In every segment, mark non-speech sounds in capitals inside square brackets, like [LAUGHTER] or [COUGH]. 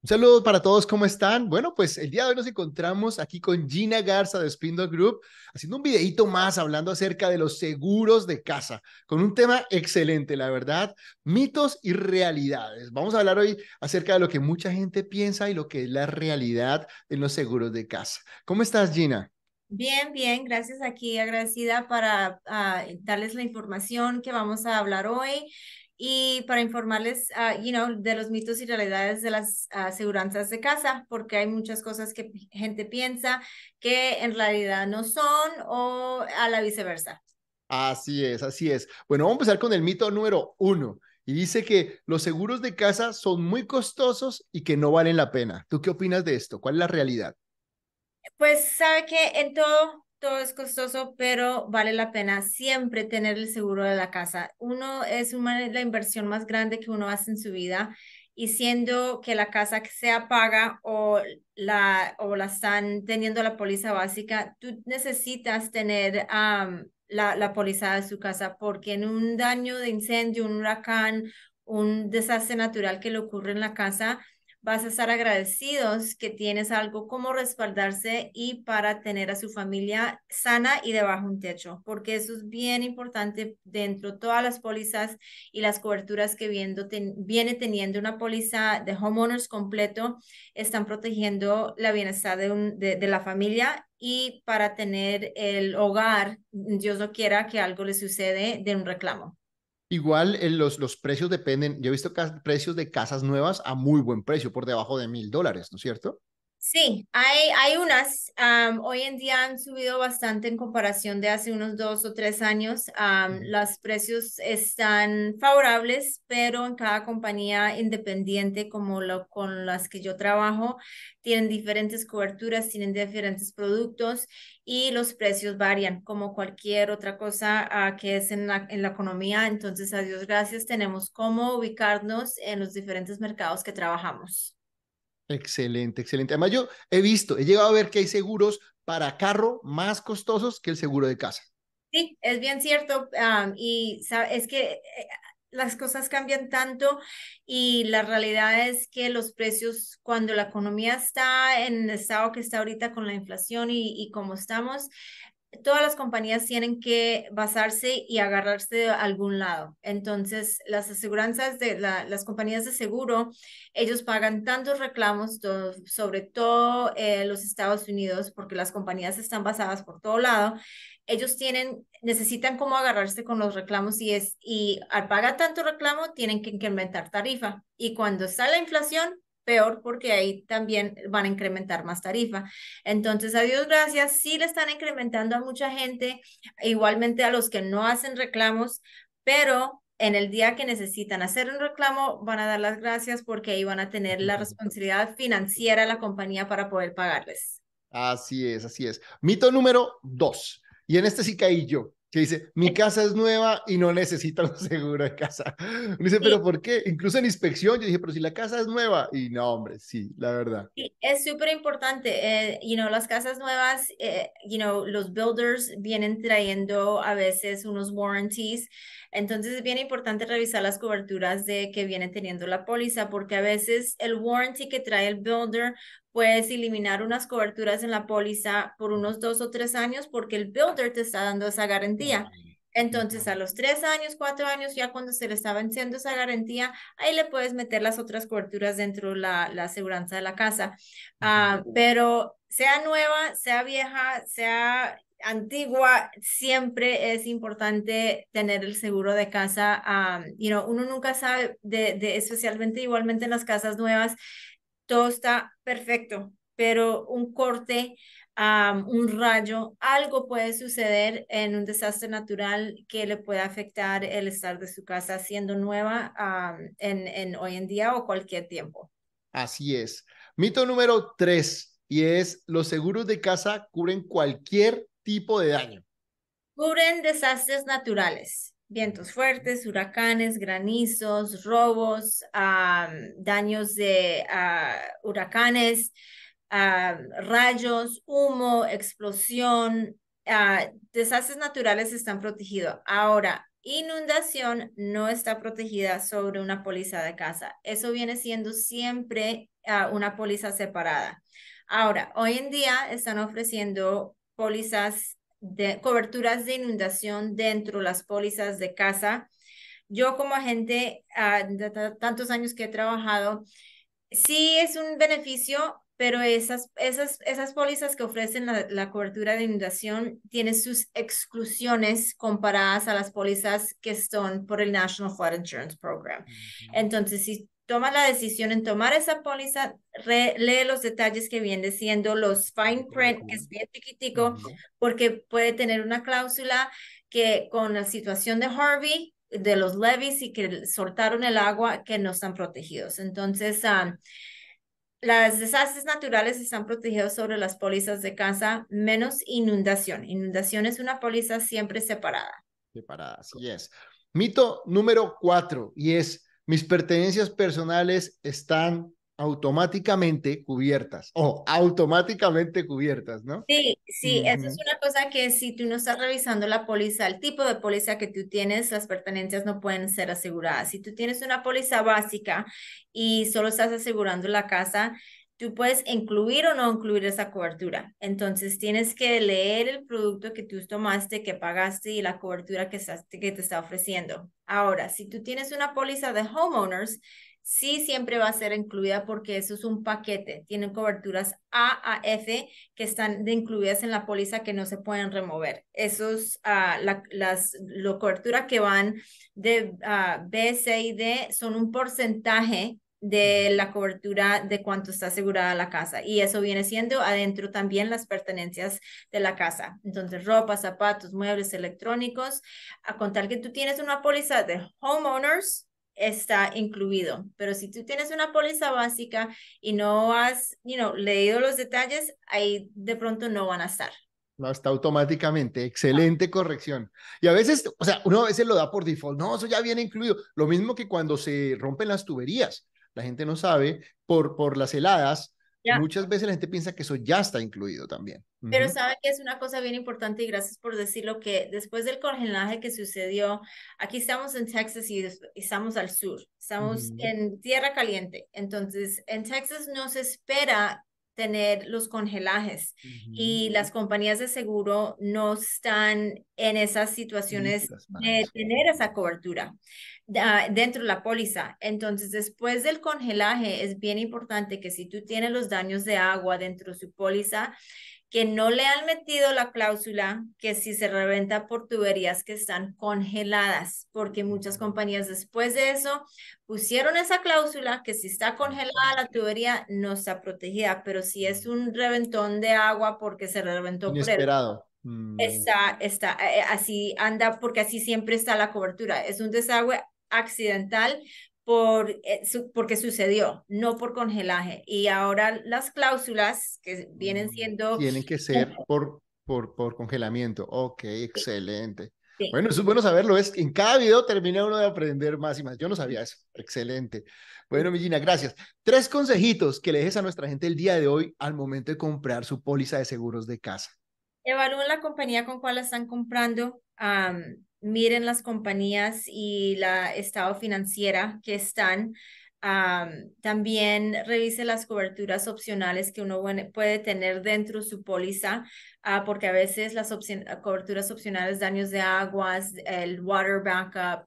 Un saludo para todos, ¿cómo están? Bueno, pues el día de hoy nos encontramos aquí con Gina Garza de Spindle Group, haciendo un videito más hablando acerca de los seguros de casa, con un tema excelente, la verdad, mitos y realidades. Vamos a hablar hoy acerca de lo que mucha gente piensa y lo que es la realidad en los seguros de casa. ¿Cómo estás, Gina? Bien, bien, gracias aquí, agradecida para ah, darles la información que vamos a hablar hoy y para informarles, uh, you know, de los mitos y realidades de las aseguranzas de casa, porque hay muchas cosas que gente piensa que en realidad no son o a la viceversa. Así es, así es. Bueno, vamos a empezar con el mito número uno. Y dice que los seguros de casa son muy costosos y que no valen la pena. ¿Tú qué opinas de esto? ¿Cuál es la realidad? Pues sabe que en todo todo es costoso, pero vale la pena siempre tener el seguro de la casa. Uno es una, la inversión más grande que uno hace en su vida y siendo que la casa sea paga o la, o la están teniendo la póliza básica, tú necesitas tener la, la póliza de su casa porque en un daño de incendio, un huracán, un desastre natural que le ocurre en la casa, vas a estar agradecidos que tienes algo como respaldarse y para tener a su familia sana y debajo un techo, porque eso es bien importante dentro de todas las pólizas y las coberturas que viendo viene teniendo una póliza de homeowners completo, están protegiendo la bienestar de, un, de, de la familia y para tener el hogar, Dios no quiera que algo le sucede de un reclamo. Igual eh, los, los precios dependen, yo he visto precios de casas nuevas a muy buen precio, por debajo de mil dólares, ¿no es cierto? Sí, hay, hay unas, hoy en día han subido bastante en comparación de hace unos dos o tres años. Los precios están favorables, pero en cada compañía independiente como lo, con las que yo trabajo, tienen diferentes coberturas, tienen diferentes productos y los precios varían como cualquier otra cosa ah, que es en la, en la economía. Entonces, a Dios gracias, tenemos cómo ubicarnos en los diferentes mercados que trabajamos. Excelente, excelente. Además, yo he visto, he llegado a ver que hay seguros para carro más costosos que el seguro de casa. Sí, es bien cierto. y es que eh, las cosas cambian tanto y la realidad es que los precios, cuando la economía está en el estado que está ahorita con la inflación y, y como estamos, todas las compañías tienen que basarse y agarrarse de algún lado. Entonces, las aseguranzas de las compañías de seguro, ellos pagan tantos reclamos, sobre todo eh, los Estados Unidos, porque las compañías están basadas por todo lado. Ellos tienen, necesitan cómo agarrarse con los reclamos y es, y al pagar tanto reclamo, tienen que incrementar tarifa. Y cuando está la inflación, peor porque ahí también van a incrementar más tarifa. Entonces, a Dios gracias, sí le están incrementando a mucha gente, igualmente a los que no hacen reclamos, pero en el día que necesitan hacer un reclamo, van a dar las gracias porque ahí van a tener la responsabilidad financiera de la compañía para poder pagarles. Así es, así es. Mito número dos. Y en este sí caí yo que dice, mi casa es nueva y no necesita un seguro de casa. Me [LAUGHS] dice, pero ¿por qué? Incluso en inspección, yo dije, pero si la casa es nueva. Y no, hombre, sí, la verdad. Sí, es súper importante. Eh, you know, las casas nuevas, eh, you know, los builders vienen trayendo a veces unos warranties. Entonces es bien importante revisar las coberturas de que viene teniendo la póliza, porque a veces el warranty que trae el builder puedes eliminar unas coberturas en la póliza por unos dos o tres años porque el builder te está dando esa garantía. Entonces, a los tres años, cuatro años, ya cuando se le está venciendo esa garantía, ahí le puedes meter las otras coberturas dentro de la, la aseguranza de la casa. Ah, pero sea nueva, sea vieja, sea antigua, siempre es importante tener el seguro de casa. Um, you know, uno nunca sabe, de, de, especialmente igualmente en las casas nuevas, todo está perfecto, pero un corte, un rayo, algo puede suceder en un desastre natural que le pueda afectar el estar de su casa siendo nueva en, en hoy en día o cualquier tiempo. Así es. Mito número tres, y es los seguros de casa cubren cualquier tipo de daño. Cubren desastres naturales vientos fuertes, huracanes, granizos, robos, daños de huracanes, rayos, humo, explosión, desastres naturales están protegidos. Ahora, inundación no está protegida sobre una póliza de casa. Eso viene siendo siempre una póliza separada. Ahora, hoy en día están ofreciendo pólizas de coberturas de inundación dentro de las pólizas de casa. Yo como agente ah, de tantos años que he trabajado, sí es un beneficio, pero esas, esas, esas pólizas que ofrecen la, cobertura de inundación tienen sus exclusiones comparadas a las pólizas que son por el National Flood Insurance Program. Entonces, si toma la decisión en tomar esa póliza, lee los detalles que viene siendo los fine print, que es bien chiquitico, porque puede tener una cláusula que con la situación de Harvey, de los levees y que soltaron el agua, que no están protegidos. Entonces, um, las desastres naturales están protegidos sobre las pólizas de casa, menos inundación. Inundación es una póliza siempre separada. Separada, así es. Mito número cuatro, y es, mis pertenencias personales están automáticamente cubiertas o automáticamente cubiertas, ¿no? Sí, sí, eso es una cosa que si tú no estás revisando la póliza, el tipo de póliza que tú tienes, las pertenencias no pueden ser aseguradas. Si tú tienes una póliza básica y solo estás asegurando la casa, tú puedes incluir o no incluir esa cobertura. Entonces tienes que leer el producto que tú tomaste, que pagaste y la cobertura que, que te está ofreciendo. Ahora, si tú tienes una póliza de homeowners, sí siempre va a ser incluida porque eso es un paquete. Tienen coberturas A a F que están incluidas en la póliza que no se pueden remover. Esos, uh, la, las lo, cobertura que van de uh, B, C y D son un porcentaje de la cobertura de cuánto está asegurada la casa. Y eso viene siendo adentro también las pertenencias de la casa. Entonces, ropa, zapatos, muebles electrónicos. A contar que tú tienes una póliza de homeowners, está incluido. Pero si tú tienes una póliza básica y no has, you know, leído los detalles, ahí de pronto no van a estar. No, está automáticamente. Excelente corrección. Y a veces, o sea, uno a veces lo da por default. No, eso ya viene incluido. Lo mismo que cuando se rompen las tuberías. La gente no sabe por, por las heladas Muchas veces la gente piensa que eso ya está incluido también. Pero sabe que es una cosa bien importante y gracias por decirlo que después del congelaje que sucedió, aquí estamos en Texas y estamos al sur, estamos en tierra caliente. Entonces, en Texas no se espera tener los congelajes. Y las compañías de seguro no están en esas situaciones de tener esa cobertura dentro de la póliza. Entonces, después del congelaje, es bien importante que si tú tienes los daños de agua dentro de su póliza, que no le han metido la cláusula que si se reventa por tuberías que están congeladas, porque muchas compañías después de eso pusieron esa cláusula que si está congelada la tubería no está protegida, pero si es un reventón de agua porque se reventó Inesperado. por mm. Está, está, eh, así anda, porque así siempre está la cobertura. Es un desagüe accidental por, eh, porque sucedió, no por congelaje. Y ahora las cláusulas que vienen mm, siendo... Tienen que ser por, por, por congelamiento. Ok, excelente. Bueno, eso es bueno saberlo. Es en cada video termina uno de aprender más y más. Yo no sabía eso. Excelente. Bueno, Millina, gracias. Tres consejitos que le dejes a nuestra gente el día de hoy al momento de comprar su póliza de seguros de casa. Evalúen la compañía con cual están comprando miren las compañías y la estado financiera que están. también revise las coberturas opcionales que uno puede tener dentro de su póliza, ah, porque a veces las coberturas opcionales, daños de aguas, el water backup,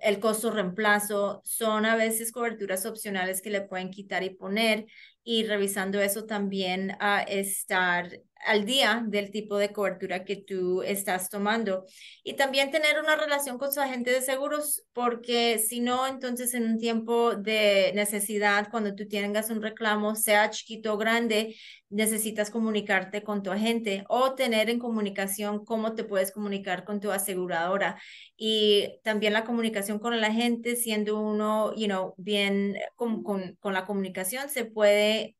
el costo reemplazo, son a veces coberturas opcionales que le pueden quitar y poner y revisando eso también a estar al día del tipo de cobertura que tú estás tomando. Y también tener una relación con su agente de seguros porque si no entonces en un tiempo de necesidad cuando tú tengas un reclamo sea chiquito o grande necesitas comunicarte con tu agente o tener en comunicación cómo te puedes comunicar con tu aseguradora. Y también la comunicación con el agente siendo uno you know bien con, con, con la comunicación se puede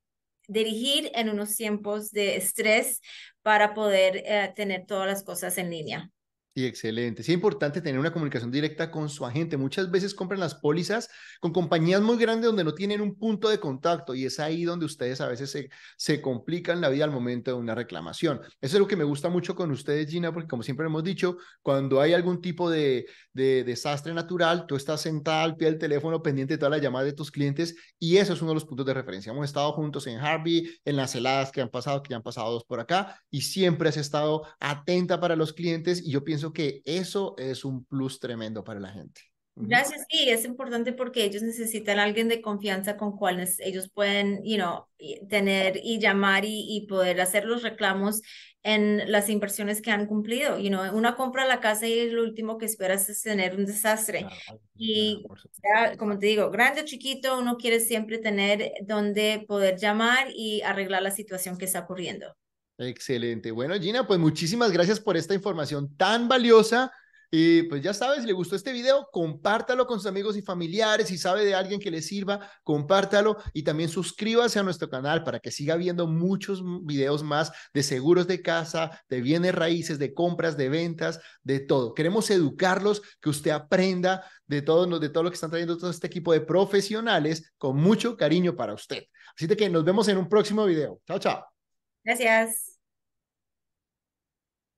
dirigir en unos tiempos de estrés para poder eh, tener todas las cosas en línea. Sí, excelente. Sí, es importante tener una comunicación directa con su agente. Muchas veces compran las pólizas con compañías muy grandes donde no tienen un punto de contacto y es ahí donde ustedes a veces se, se complican la vida al momento de una reclamación. Eso es lo que me gusta mucho con ustedes, Gina, porque como siempre hemos dicho, cuando hay algún tipo de, de desastre natural, tú estás sentada al pie del teléfono pendiente de todas las llamadas de tus clientes y eso es uno de los puntos de referencia. Hemos estado juntos en Harvey, en las heladas que han pasado, que ya han pasado dos por acá y siempre has estado atenta para los clientes y yo pienso que eso es un plus tremendo para la gente. Gracias, sí, es importante porque ellos necesitan a alguien de confianza con cuales ellos pueden, you know, tener y llamar y, y, poder hacer los reclamos en las inversiones que han cumplido. You know, una compra a la casa y lo último que esperas es tener un desastre. y como te digo, grande o chiquito, uno quiere siempre tener donde poder llamar y arreglar la situación que está ocurriendo. Excelente. Bueno, Gina, pues muchísimas gracias por esta información tan valiosa. Y pues ya sabes, si le gustó este video, compártalo con sus amigos y familiares. Si sabe de alguien que le sirva, compártalo y también suscríbase a nuestro canal para que siga viendo muchos videos más de seguros de casa, de bienes raíces, de compras, de ventas, de todo. Queremos educarlos, que usted aprenda de todo, de todo lo que están trayendo todo este equipo de profesionales con mucho cariño para usted. Así que nos vemos en un próximo video. Chao, chao. Gracias.